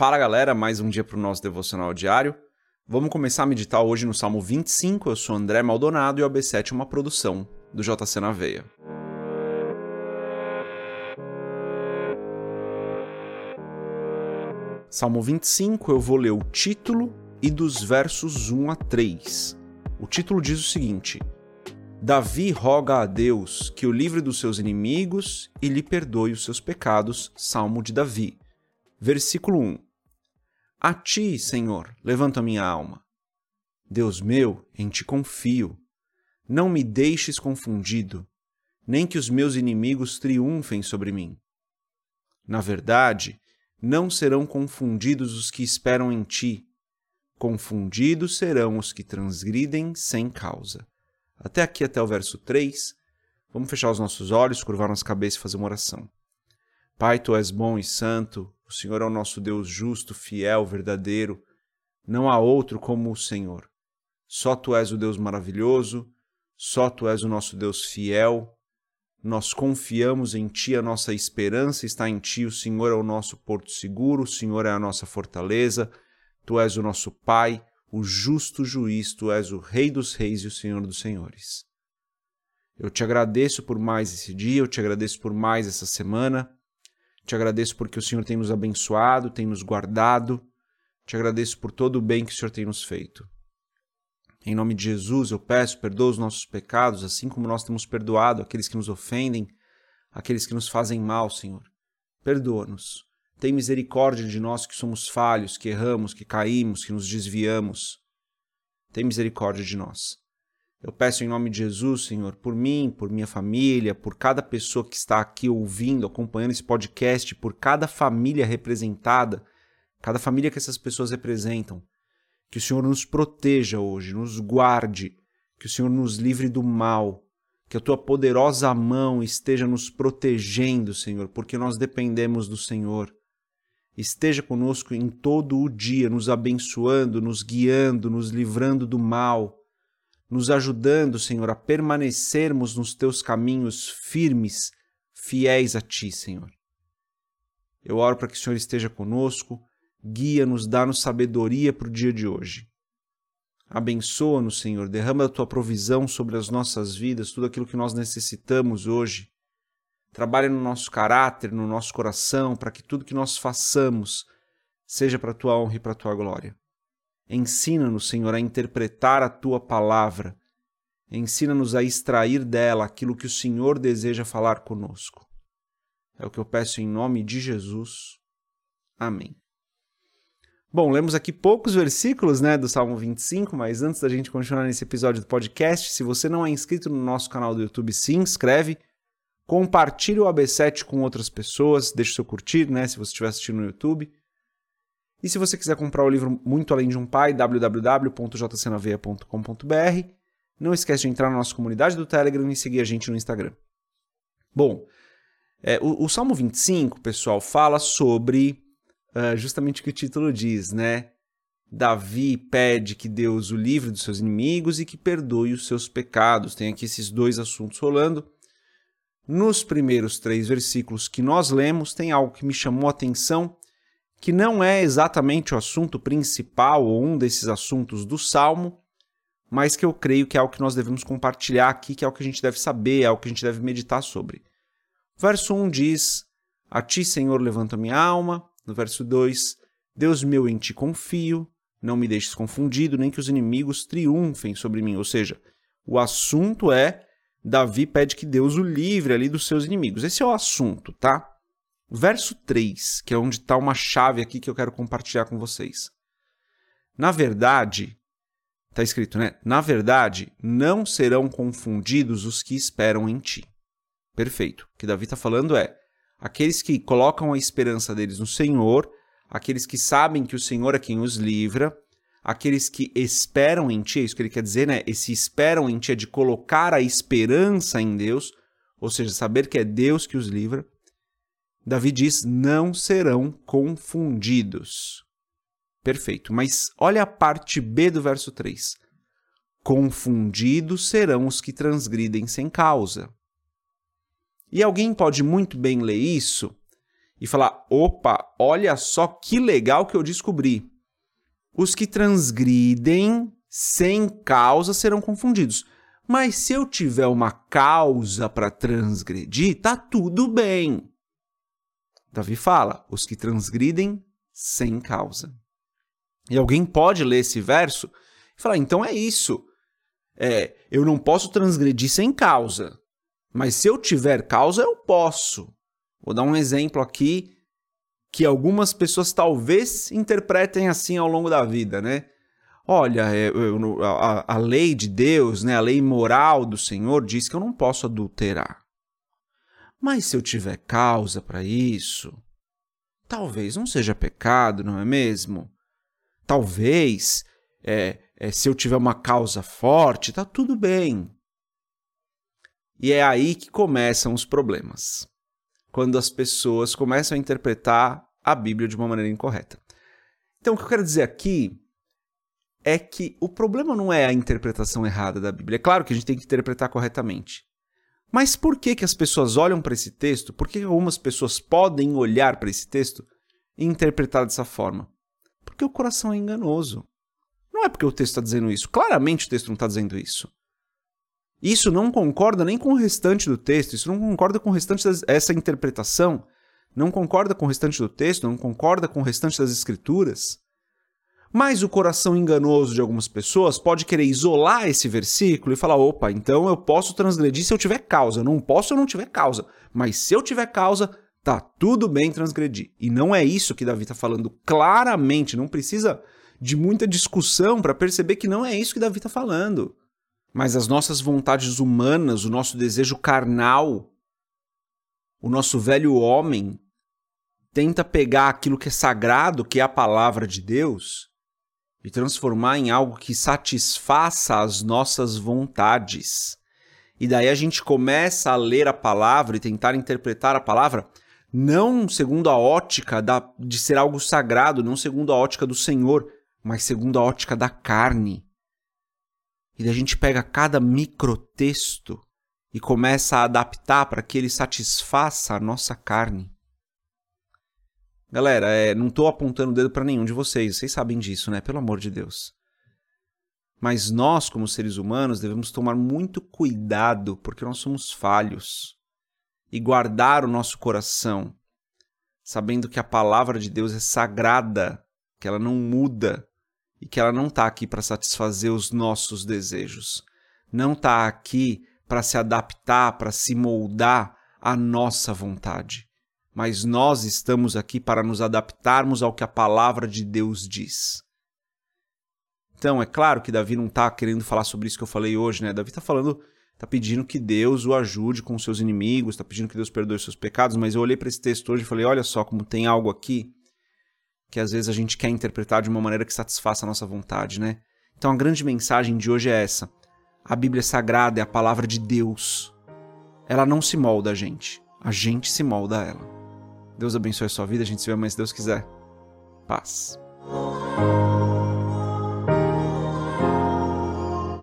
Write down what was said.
Fala galera, mais um dia para o nosso devocional diário. Vamos começar a meditar hoje no Salmo 25. Eu sou André Maldonado e o AB7 é uma produção do JC na Veia. Salmo 25, eu vou ler o título e dos versos 1 a 3. O título diz o seguinte: Davi roga a Deus que o livre dos seus inimigos e lhe perdoe os seus pecados. Salmo de Davi. Versículo 1. A ti, Senhor, levanto a minha alma. Deus meu, em ti confio. Não me deixes confundido, nem que os meus inimigos triunfem sobre mim. Na verdade, não serão confundidos os que esperam em ti. Confundidos serão os que transgridem sem causa. Até aqui, até o verso 3. Vamos fechar os nossos olhos, curvar nossa cabeça e fazer uma oração. Pai, tu és bom e santo, o Senhor é o nosso Deus justo, fiel, verdadeiro. Não há outro como o Senhor. Só tu és o Deus maravilhoso, só tu és o nosso Deus fiel. Nós confiamos em ti, a nossa esperança está em ti. O Senhor é o nosso porto seguro, o Senhor é a nossa fortaleza. Tu és o nosso Pai, o justo juiz, tu és o Rei dos Reis e o Senhor dos Senhores. Eu te agradeço por mais esse dia, eu te agradeço por mais essa semana. Te agradeço porque o Senhor tem nos abençoado, tem nos guardado. Te agradeço por todo o bem que o Senhor tem nos feito. Em nome de Jesus, eu peço, perdoa os nossos pecados, assim como nós temos perdoado aqueles que nos ofendem, aqueles que nos fazem mal, Senhor. Perdoa-nos. Tem misericórdia de nós que somos falhos, que erramos, que caímos, que nos desviamos. Tem misericórdia de nós. Eu peço em nome de Jesus, Senhor, por mim, por minha família, por cada pessoa que está aqui ouvindo, acompanhando esse podcast, por cada família representada, cada família que essas pessoas representam. Que o Senhor nos proteja hoje, nos guarde, que o Senhor nos livre do mal, que a tua poderosa mão esteja nos protegendo, Senhor, porque nós dependemos do Senhor. Esteja conosco em todo o dia, nos abençoando, nos guiando, nos livrando do mal nos ajudando, Senhor, a permanecermos nos teus caminhos firmes, fiéis a ti, Senhor. Eu oro para que o Senhor esteja conosco, guia-nos, dá-nos sabedoria para o dia de hoje. Abençoa-nos, Senhor, derrama a tua provisão sobre as nossas vidas, tudo aquilo que nós necessitamos hoje. Trabalha no nosso caráter, no nosso coração, para que tudo que nós façamos seja para a tua honra e para a tua glória. Ensina-nos, Senhor, a interpretar a tua palavra. Ensina-nos a extrair dela aquilo que o Senhor deseja falar conosco. É o que eu peço em nome de Jesus. Amém. Bom, lemos aqui poucos versículos né, do Salmo 25, mas antes da gente continuar nesse episódio do podcast, se você não é inscrito no nosso canal do YouTube, se inscreve, compartilhe o AB7 com outras pessoas, deixe seu curtir, né, se você estiver assistindo no YouTube. E se você quiser comprar o livro Muito Além de um Pai, www.jcnaveia.com.br, não esquece de entrar na nossa comunidade do Telegram e seguir a gente no Instagram. Bom, é, o, o, Salmo 25, pessoal, fala sobre uh, justamente o que o título diz, né? Davi pede que Deus o livre dos seus inimigos e que perdoe os seus pecados. Tem aqui esses dois assuntos rolando. Nos primeiros três versículos que nós lemos, tem algo que me chamou a atenção que não é exatamente o assunto principal ou um desses assuntos do Salmo, mas que eu creio que é algo que nós devemos compartilhar aqui, que é o que a gente deve saber, é o que a gente deve meditar sobre. O verso 1 diz: A ti, Senhor, levanto a minha alma. No verso 2, Deus meu, em ti confio, não me deixes confundido, nem que os inimigos triunfem sobre mim. Ou seja, o assunto é Davi pede que Deus o livre ali dos seus inimigos. Esse é o assunto, tá? Verso 3, que é onde está uma chave aqui que eu quero compartilhar com vocês. Na verdade, está escrito, né? Na verdade, não serão confundidos os que esperam em ti. Perfeito. O que Davi está falando é: aqueles que colocam a esperança deles no Senhor, aqueles que sabem que o Senhor é quem os livra, aqueles que esperam em ti, é isso que ele quer dizer, né? Esse esperam em ti é de colocar a esperança em Deus, ou seja, saber que é Deus que os livra. Davi diz: não serão confundidos. Perfeito, mas olha a parte B do verso 3. Confundidos serão os que transgridem sem causa. E alguém pode muito bem ler isso e falar: opa, olha só que legal que eu descobri. Os que transgridem sem causa serão confundidos. Mas se eu tiver uma causa para transgredir, tá tudo bem. Davi fala: os que transgridem sem causa. E alguém pode ler esse verso e falar: então é isso. É, eu não posso transgredir sem causa. Mas se eu tiver causa, eu posso. Vou dar um exemplo aqui que algumas pessoas talvez interpretem assim ao longo da vida, né? Olha, é, eu, a, a, lei de Deus, né, a lei moral do Senhor diz que eu não posso adulterar. Mas se eu tiver causa para isso, talvez não seja pecado, não é mesmo? Talvez, é, é, se eu tiver uma causa forte, tá tudo bem. E é aí que começam os problemas. Quando as pessoas começam a interpretar a Bíblia de uma maneira incorreta. Então, o que eu quero dizer aqui é que o problema não é a interpretação errada da Bíblia. É claro que a gente tem que interpretar corretamente. Mas por que, que as pessoas olham para esse texto? Por que algumas pessoas podem olhar para esse texto e interpretar dessa forma? Porque o coração é enganoso. Não é porque o texto está dizendo isso. Claramente o texto não está dizendo isso. Isso não concorda nem com o restante do texto, isso não concorda com o restante dessa interpretação, não concorda com o restante do texto, não concorda com o restante das escrituras. Mas o coração enganoso de algumas pessoas pode querer isolar esse versículo e falar: opa, então eu posso transgredir se eu tiver causa. Não posso se eu não tiver causa. Mas se eu tiver causa, tá tudo bem transgredir. E não é isso que Davi está falando claramente. Não precisa de muita discussão para perceber que não é isso que Davi está falando. Mas as nossas vontades humanas, o nosso desejo carnal, o nosso velho homem, tenta pegar aquilo que é sagrado, que é a palavra de Deus, e transformar em algo que satisfaça as nossas vontades. E daí a gente começa a ler a palavra e tentar interpretar a palavra não segundo a ótica da, de ser algo sagrado, não segundo a ótica do Senhor, mas segundo a ótica da carne. E daí a gente pega cada microtexto e começa a adaptar para que ele satisfaça a nossa carne. Galera, é, não estou apontando o dedo para nenhum de vocês, vocês sabem disso, né? Pelo amor de Deus. Mas nós, como seres humanos, devemos tomar muito cuidado, porque nós somos falhos, e guardar o nosso coração, sabendo que a palavra de Deus é sagrada, que ela não muda e que ela não está aqui para satisfazer os nossos desejos, não está aqui para se adaptar, para se moldar à nossa vontade mas nós estamos aqui para nos adaptarmos ao que a palavra de Deus diz. Então, é claro que Davi não está querendo falar sobre isso que eu falei hoje, né? Davi está falando, está pedindo que Deus o ajude com seus inimigos, está pedindo que Deus perdoe seus pecados, mas eu olhei para esse texto hoje e falei: olha só como tem algo aqui que às vezes a gente quer interpretar de uma maneira que satisfaça a nossa vontade, né? Então a grande mensagem de hoje é essa: a Bíblia sagrada, é a palavra de Deus. Ela não se molda a gente, a gente se molda a ela. Deus abençoe a sua vida. A gente se vê mais se Deus quiser. Paz.